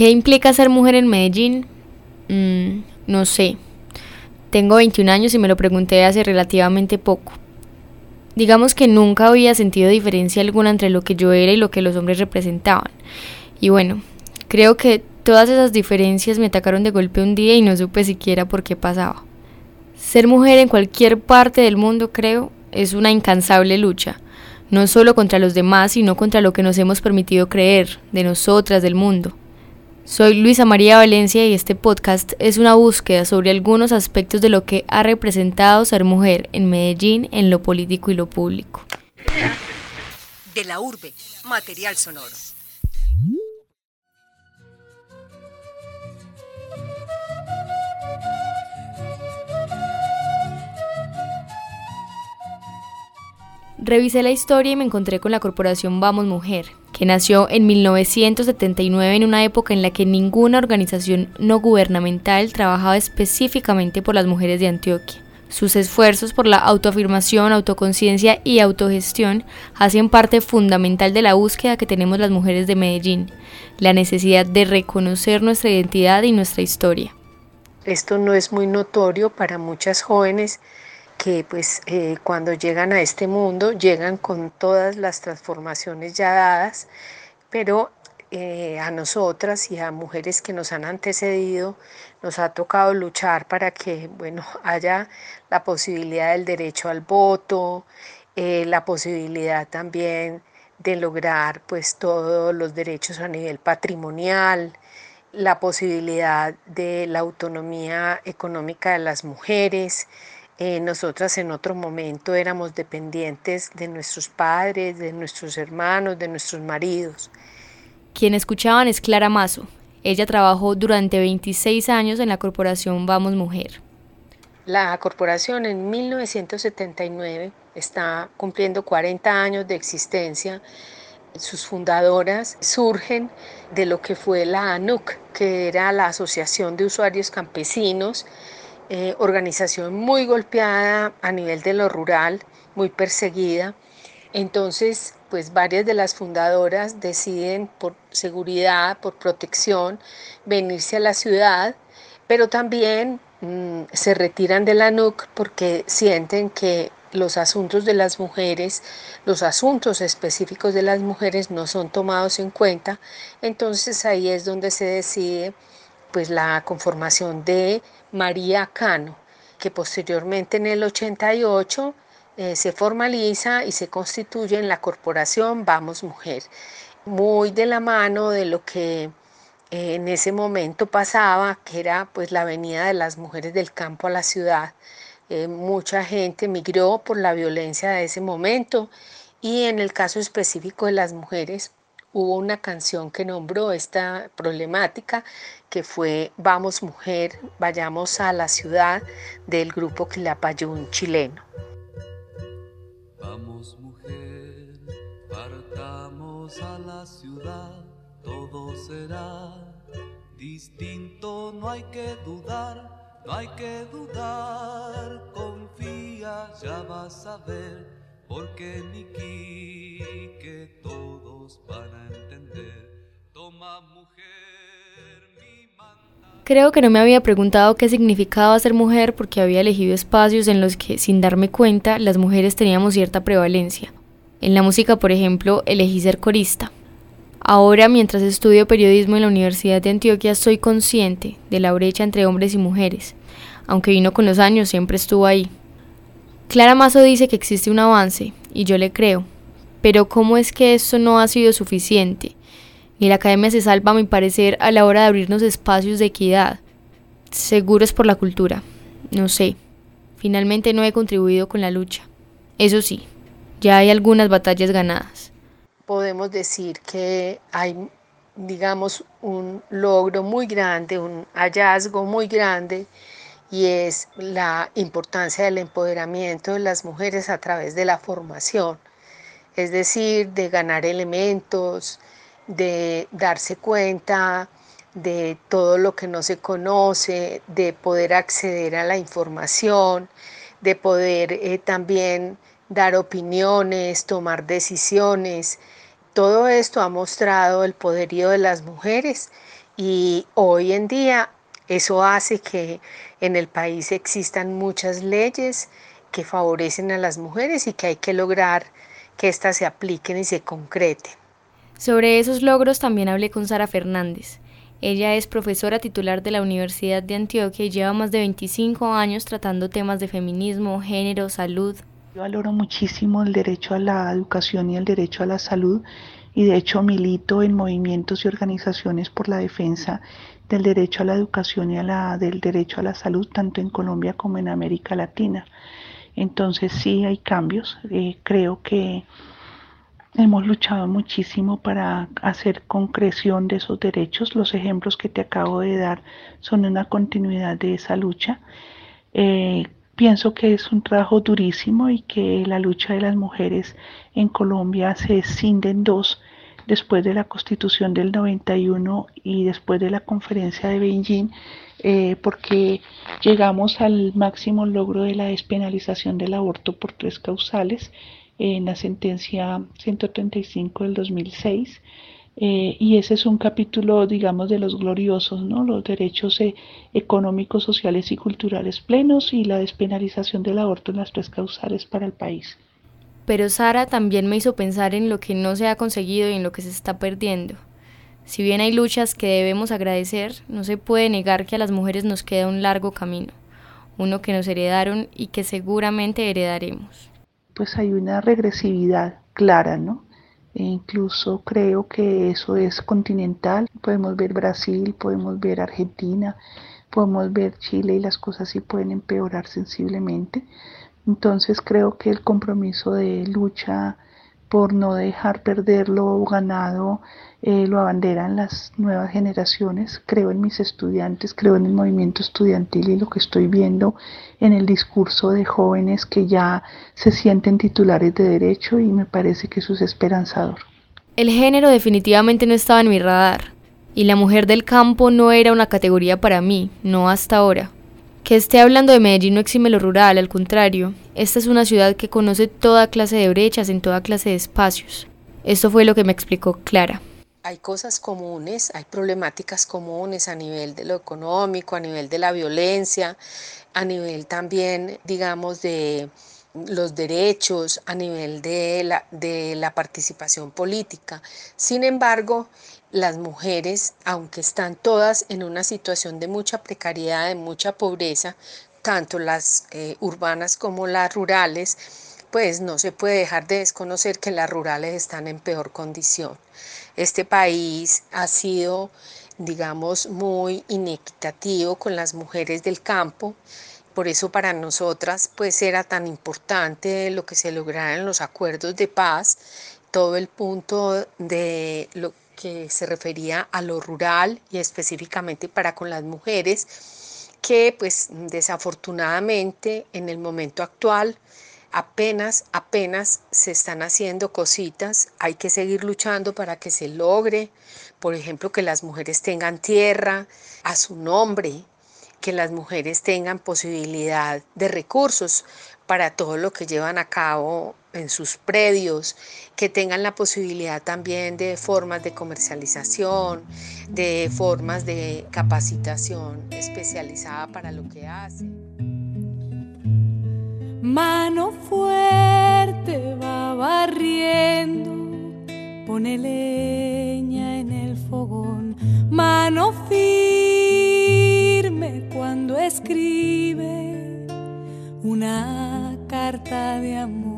¿Qué implica ser mujer en Medellín? Mm, no sé. Tengo 21 años y me lo pregunté hace relativamente poco. Digamos que nunca había sentido diferencia alguna entre lo que yo era y lo que los hombres representaban. Y bueno, creo que todas esas diferencias me atacaron de golpe un día y no supe siquiera por qué pasaba. Ser mujer en cualquier parte del mundo, creo, es una incansable lucha, no solo contra los demás, sino contra lo que nos hemos permitido creer, de nosotras, del mundo. Soy Luisa María Valencia y este podcast es una búsqueda sobre algunos aspectos de lo que ha representado ser mujer en Medellín en lo político y lo público. De la urbe, material sonoro. Revisé la historia y me encontré con la corporación Vamos Mujer, que nació en 1979 en una época en la que ninguna organización no gubernamental trabajaba específicamente por las mujeres de Antioquia. Sus esfuerzos por la autoafirmación, autoconciencia y autogestión hacen parte fundamental de la búsqueda que tenemos las mujeres de Medellín, la necesidad de reconocer nuestra identidad y nuestra historia. Esto no es muy notorio para muchas jóvenes que pues eh, cuando llegan a este mundo llegan con todas las transformaciones ya dadas, pero eh, a nosotras y a mujeres que nos han antecedido nos ha tocado luchar para que bueno haya la posibilidad del derecho al voto, eh, la posibilidad también de lograr pues todos los derechos a nivel patrimonial, la posibilidad de la autonomía económica de las mujeres, eh, nosotras en otro momento éramos dependientes de nuestros padres, de nuestros hermanos, de nuestros maridos. Quien escuchaban es Clara Mazo. Ella trabajó durante 26 años en la corporación Vamos Mujer. La corporación en 1979 está cumpliendo 40 años de existencia. Sus fundadoras surgen de lo que fue la ANUC, que era la Asociación de Usuarios Campesinos, eh, organización muy golpeada a nivel de lo rural, muy perseguida. Entonces, pues varias de las fundadoras deciden por seguridad, por protección, venirse a la ciudad, pero también mm, se retiran de la NUC porque sienten que los asuntos de las mujeres, los asuntos específicos de las mujeres no son tomados en cuenta. Entonces ahí es donde se decide pues la conformación de María Cano, que posteriormente en el 88 eh, se formaliza y se constituye en la corporación Vamos Mujer, muy de la mano de lo que eh, en ese momento pasaba, que era pues la venida de las mujeres del campo a la ciudad. Eh, mucha gente migró por la violencia de ese momento y en el caso específico de las mujeres hubo una canción que nombró esta problemática que fue Vamos Mujer, vayamos a la ciudad del grupo Quilapayún chileno. Vamos mujer, partamos a la ciudad, todo será distinto, no hay que dudar, no hay que dudar, confía, ya vas a ver, porque Niki que entender, toma mujer. Creo que no me había preguntado qué significaba ser mujer porque había elegido espacios en los que, sin darme cuenta, las mujeres teníamos cierta prevalencia. En la música, por ejemplo, elegí ser corista. Ahora, mientras estudio periodismo en la Universidad de Antioquia, soy consciente de la brecha entre hombres y mujeres. Aunque vino con los años, siempre estuvo ahí. Clara Mazo dice que existe un avance, y yo le creo. Pero ¿cómo es que eso no ha sido suficiente? y la academia se salva, a mi parecer, a la hora de abrirnos espacios de equidad. Seguro es por la cultura. No sé. Finalmente no he contribuido con la lucha. Eso sí, ya hay algunas batallas ganadas. Podemos decir que hay, digamos, un logro muy grande, un hallazgo muy grande, y es la importancia del empoderamiento de las mujeres a través de la formación, es decir, de ganar elementos, de darse cuenta de todo lo que no se conoce, de poder acceder a la información, de poder eh, también dar opiniones, tomar decisiones, Todo esto ha mostrado el poderío de las mujeres y hoy en día eso hace que en el país existan muchas leyes que favorecen a las mujeres y que hay que lograr que éstas se apliquen y se concreten. Sobre esos logros también hablé con Sara Fernández. Ella es profesora titular de la Universidad de Antioquia y lleva más de 25 años tratando temas de feminismo, género, salud. Yo valoro muchísimo el derecho a la educación y el derecho a la salud y de hecho milito en movimientos y organizaciones por la defensa del derecho a la educación y a la, del derecho a la salud tanto en Colombia como en América Latina. Entonces sí hay cambios. Eh, creo que hemos luchado muchísimo para hacer concreción de esos derechos. Los ejemplos que te acabo de dar son una continuidad de esa lucha. Eh, pienso que es un trabajo durísimo y que la lucha de las mujeres en Colombia se escinde en dos después de la constitución del 91 y después de la conferencia de Beijing, eh, porque llegamos al máximo logro de la despenalización del aborto por tres causales en la sentencia 135 del 2006. Eh, y ese es un capítulo, digamos, de los gloriosos, ¿no? Los derechos eh, económicos, sociales y culturales plenos y la despenalización del aborto en las tres causales para el país pero Sara también me hizo pensar en lo que no se ha conseguido y en lo que se está perdiendo. Si bien hay luchas que debemos agradecer, no se puede negar que a las mujeres nos queda un largo camino, uno que nos heredaron y que seguramente heredaremos. Pues hay una regresividad clara, ¿no? E incluso creo que eso es continental. Podemos ver Brasil, podemos ver Argentina, podemos ver Chile y las cosas sí pueden empeorar sensiblemente. Entonces creo que el compromiso de lucha por no dejar perder lo ganado eh, lo abanderan las nuevas generaciones. Creo en mis estudiantes, creo en el movimiento estudiantil y lo que estoy viendo en el discurso de jóvenes que ya se sienten titulares de derecho y me parece que eso es esperanzador. El género definitivamente no estaba en mi radar y la mujer del campo no era una categoría para mí, no hasta ahora. Que esté hablando de Medellín no exime lo rural, al contrario, esta es una ciudad que conoce toda clase de brechas en toda clase de espacios. Esto fue lo que me explicó Clara. Hay cosas comunes, hay problemáticas comunes a nivel de lo económico, a nivel de la violencia, a nivel también, digamos, de los derechos, a nivel de la, de la participación política. Sin embargo, las mujeres, aunque están todas en una situación de mucha precariedad, de mucha pobreza, tanto las eh, urbanas como las rurales, pues no se puede dejar de desconocer que las rurales están en peor condición. Este país ha sido, digamos, muy inequitativo con las mujeres del campo. Por eso para nosotras pues era tan importante lo que se lograra en los acuerdos de paz, todo el punto de lo que se refería a lo rural y específicamente para con las mujeres, que pues desafortunadamente en el momento actual apenas, apenas se están haciendo cositas, hay que seguir luchando para que se logre, por ejemplo, que las mujeres tengan tierra a su nombre, que las mujeres tengan posibilidad de recursos para todo lo que llevan a cabo en sus predios, que tengan la posibilidad también de formas de comercialización, de formas de capacitación especializada para lo que hacen. Mano fuerte va barriendo, pone leña en el fogón, mano firme cuando escribe una carta de amor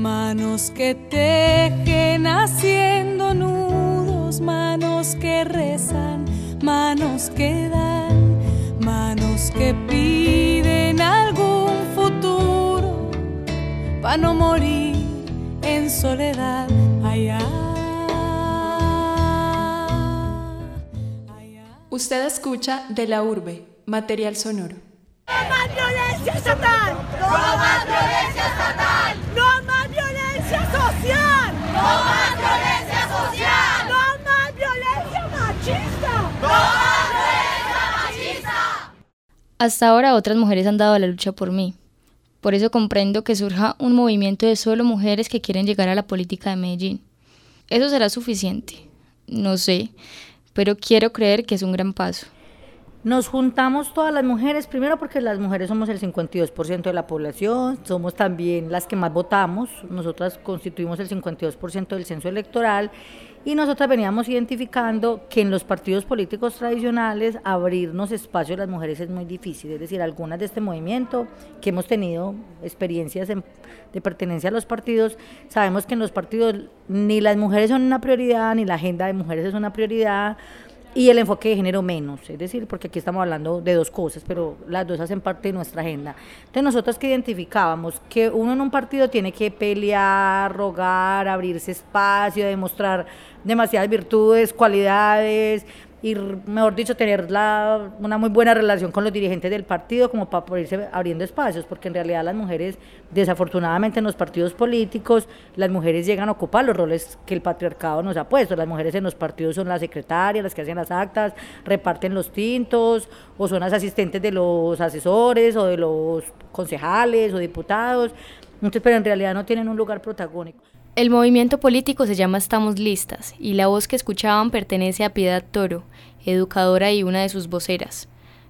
Manos que tejen haciendo nudos, manos que rezan, manos que dan, manos que piden algún futuro para no morir en soledad allá. Usted escucha de la urbe, material sonoro. ¡No más violencia estatal! ¡No más violencia estatal! ¡No más violencia social! ¡No más violencia social! ¡No más violencia machista! ¡No más violencia machista! Hasta ahora otras mujeres han dado la lucha por mí. Por eso comprendo que surja un movimiento de solo mujeres que quieren llegar a la política de Medellín. ¿Eso será suficiente? No sé, pero quiero creer que es un gran paso. Nos juntamos todas las mujeres, primero porque las mujeres somos el 52% de la población, somos también las que más votamos, nosotras constituimos el 52% del censo electoral y nosotras veníamos identificando que en los partidos políticos tradicionales abrirnos espacio a las mujeres es muy difícil, es decir, algunas de este movimiento que hemos tenido experiencias de pertenencia a los partidos, sabemos que en los partidos ni las mujeres son una prioridad, ni la agenda de mujeres es una prioridad, y el enfoque de género menos, es decir, porque aquí estamos hablando de dos cosas, pero las dos hacen parte de nuestra agenda. Entonces nosotros que identificábamos que uno en un partido tiene que pelear, rogar, abrirse espacio, demostrar demasiadas virtudes, cualidades, y, mejor dicho, tener la, una muy buena relación con los dirigentes del partido como para poder irse abriendo espacios, porque en realidad las mujeres, desafortunadamente en los partidos políticos, las mujeres llegan a ocupar los roles que el patriarcado nos ha puesto. Las mujeres en los partidos son las secretarias, las que hacen las actas, reparten los tintos, o son las asistentes de los asesores, o de los concejales, o diputados. Entonces, pero en realidad no tienen un lugar protagónico. El movimiento político se llama Estamos Listas y la voz que escuchaban pertenece a Piedad Toro, educadora y una de sus voceras.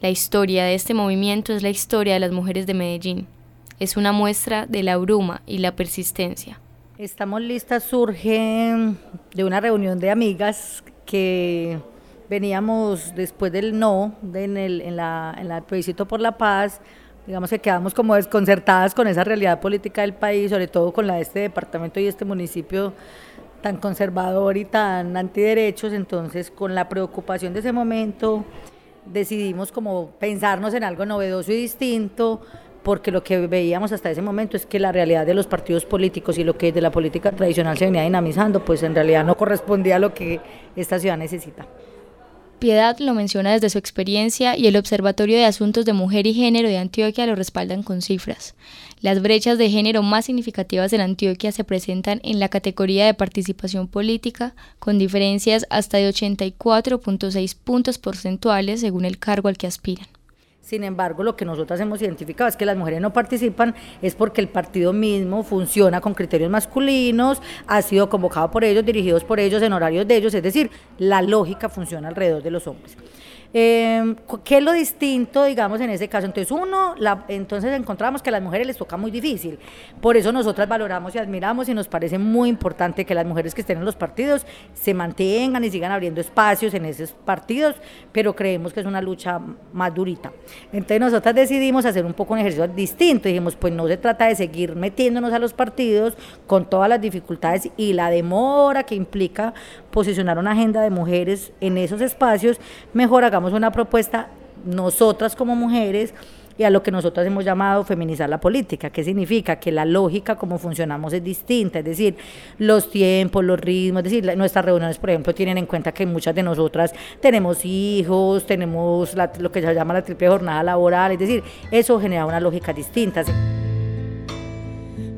La historia de este movimiento es la historia de las mujeres de Medellín. Es una muestra de la bruma y la persistencia. Estamos Listas surge de una reunión de amigas que veníamos después del no en el, en la, en el plebiscito por la paz digamos que quedamos como desconcertadas con esa realidad política del país, sobre todo con la de este departamento y este municipio tan conservador y tan antiderechos, entonces con la preocupación de ese momento decidimos como pensarnos en algo novedoso y distinto, porque lo que veíamos hasta ese momento es que la realidad de los partidos políticos y lo que de la política tradicional se venía dinamizando, pues en realidad no correspondía a lo que esta ciudad necesita. Piedad lo menciona desde su experiencia y el Observatorio de Asuntos de Mujer y Género de Antioquia lo respaldan con cifras. Las brechas de género más significativas en Antioquia se presentan en la categoría de participación política, con diferencias hasta de 84.6 puntos porcentuales según el cargo al que aspiran. Sin embargo, lo que nosotras hemos identificado es que las mujeres no participan es porque el partido mismo funciona con criterios masculinos, ha sido convocado por ellos, dirigidos por ellos, en horarios de ellos, es decir, la lógica funciona alrededor de los hombres. Eh, ¿Qué es lo distinto, digamos, en ese caso? Entonces, uno, la, entonces encontramos que a las mujeres les toca muy difícil. Por eso nosotras valoramos y admiramos y nos parece muy importante que las mujeres que estén en los partidos se mantengan y sigan abriendo espacios en esos partidos, pero creemos que es una lucha más durita. Entonces, nosotras decidimos hacer un poco un ejercicio distinto. Dijimos, pues no se trata de seguir metiéndonos a los partidos con todas las dificultades y la demora que implica posicionar una agenda de mujeres en esos espacios, mejor hagamos una propuesta nosotras como mujeres y a lo que nosotras hemos llamado feminizar la política. ¿Qué significa? Que la lógica como funcionamos es distinta, es decir, los tiempos, los ritmos, es decir, nuestras reuniones, por ejemplo, tienen en cuenta que muchas de nosotras tenemos hijos, tenemos lo que se llama la triple jornada laboral, es decir, eso genera una lógica distinta.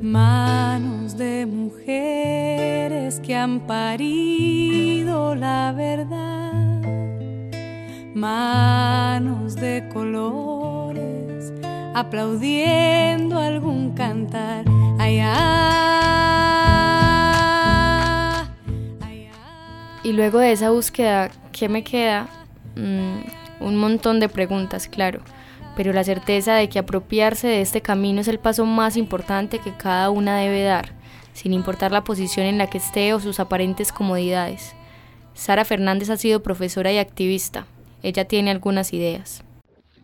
Manos de mujeres que han parido la verdad manos de colores, aplaudiendo algún cantar. Allá, Y luego de esa búsqueda, ¿qué me queda? Mm, un montón de preguntas, claro, pero la certeza de que apropiarse de este camino es el paso más importante que cada una debe dar, sin importar la posición en la que esté o sus aparentes comodidades. Sara Fernández ha sido profesora y activista, ella tiene algunas ideas.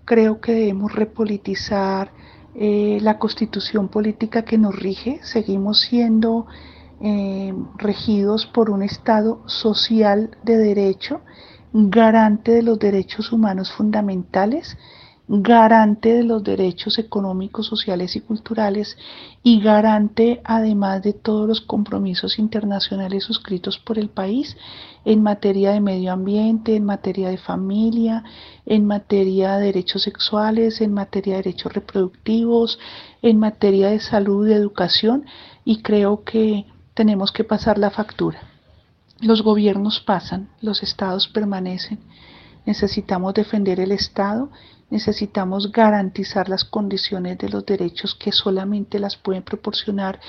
Creo que debemos repolitizar eh, la constitución política que nos rige. Seguimos siendo eh, regidos por un Estado social de derecho, garante de los derechos humanos fundamentales garante de los derechos económicos, sociales y culturales y garante además de todos los compromisos internacionales suscritos por el país en materia de medio ambiente, en materia de familia, en materia de derechos sexuales, en materia de derechos reproductivos, en materia de salud y educación y creo que tenemos que pasar la factura. Los gobiernos pasan, los estados permanecen. Necesitamos defender el Estado necesitamos garantizar las condiciones de los derechos que solamente las pueden proporcionar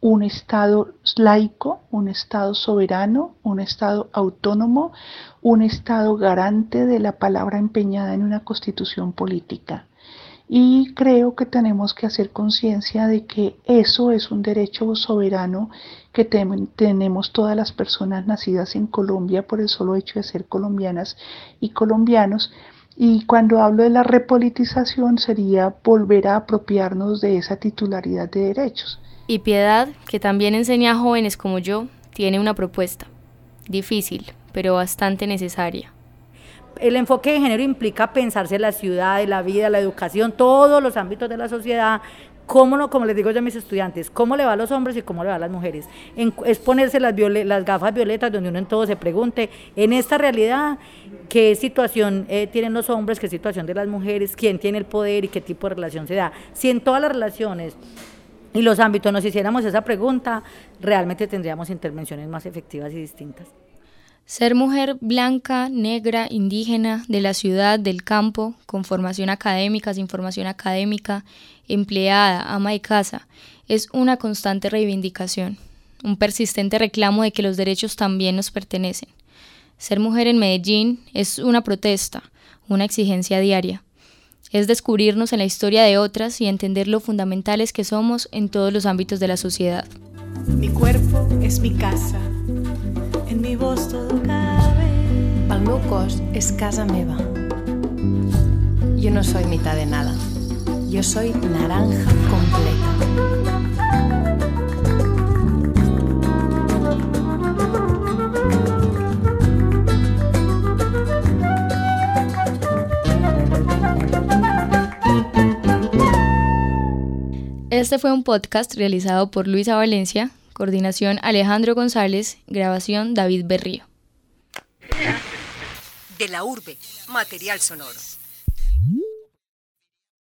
un Estado laico, un Estado soberano, un Estado autónomo, un Estado garante de la palabra empeñada en una constitución política. Y creo que tenemos que hacer conciencia de que eso es un derecho soberano que tenemos todas las personas nacidas en Colombia por el solo hecho de ser colombianas y colombianos. Y cuando hablo de la repolitización sería volver a apropiarnos de esa titularidad de derechos. Y Piedad, que también enseña a jóvenes como yo, tiene una propuesta. Difícil, pero bastante necesaria el enfoque de género implica pensarse la ciudad, la vida, la educación, todos los ámbitos de la sociedad, cómo no, como les digo yo a mis estudiantes, cómo le va a los hombres y cómo le va a las mujeres. es ponerse las, las gafas violetas donde uno en todo se pregunte, en esta realidad, qué situación eh, tienen los hombres, qué situación de las mujeres, quién tiene el poder y qué tipo de relación se da. Si en todas las relaciones y los ámbitos nos hiciéramos esa pregunta, realmente tendríamos intervenciones más efectivas y distintas. Ser mujer blanca, negra, indígena, de la ciudad, del campo, con formación académica, sin formación académica, empleada, ama de casa, es una constante reivindicación, un persistente reclamo de que los derechos también nos pertenecen. Ser mujer en Medellín es una protesta, una exigencia diaria. Es descubrirnos en la historia de otras y entender lo fundamentales que somos en todos los ámbitos de la sociedad. Mi cuerpo es mi casa en mi voz todo cabe. El meu cos és casa meva. Yo no soy mitad de nada. Yo soy naranja completa. Este fue un podcast realizado por Luisa Valencia Coordinación Alejandro González, grabación David Berrío. De la urbe, material sonoro.